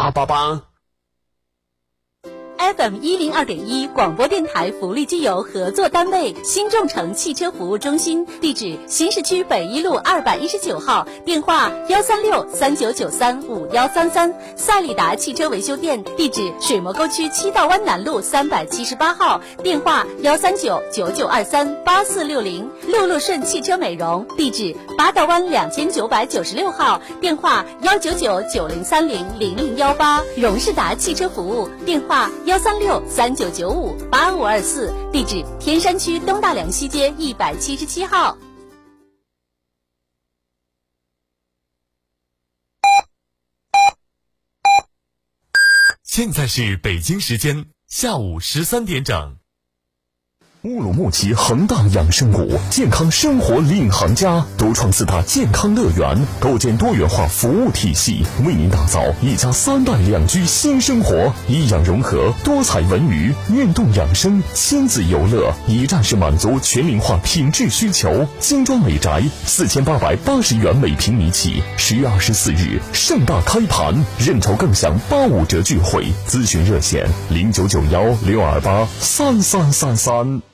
八八八。FM 一零二点一广播电台福利机油合作单位新众诚汽车服务中心，地址新市区北一路二百一十九号，电话幺三六三九九三五幺三三；赛利达汽车维修店，地址水磨沟区七道湾南路三百七十八号，电话幺三九九九二三八四六零；六路顺汽车美容，地址八道湾两千九百九十六号，电话幺九九九零三零零零幺八；荣仕达汽车服务，电话。幺三六三九九五八五二四，地址天山区东大梁西街一百七十七号。现在是北京时间下午十三点整。乌鲁木齐恒大养生谷，健康生活领航家，独创四大健康乐园，构建多元化服务体系，为您打造一家三代两居新生活。医养融合，多彩文娱，运动养生，亲子游乐，一站式满足全民化品质需求。精装美宅，四千八百八十元每平米起。十月二十四日盛大开盘，认筹更享八五折钜惠。咨询热线：零九九幺六二八三三三三。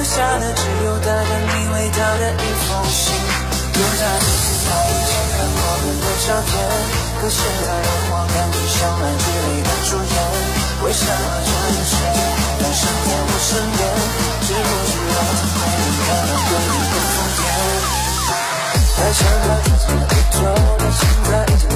留下的只有带着你味道的一封信。又在你电脑以前看过很多照片，可现在让我感觉像烂剧里的主演。为什么这个世界在上演我身边？是不是我太敏感了，对你的疯癫？在想着自己的宇宙，但现在已经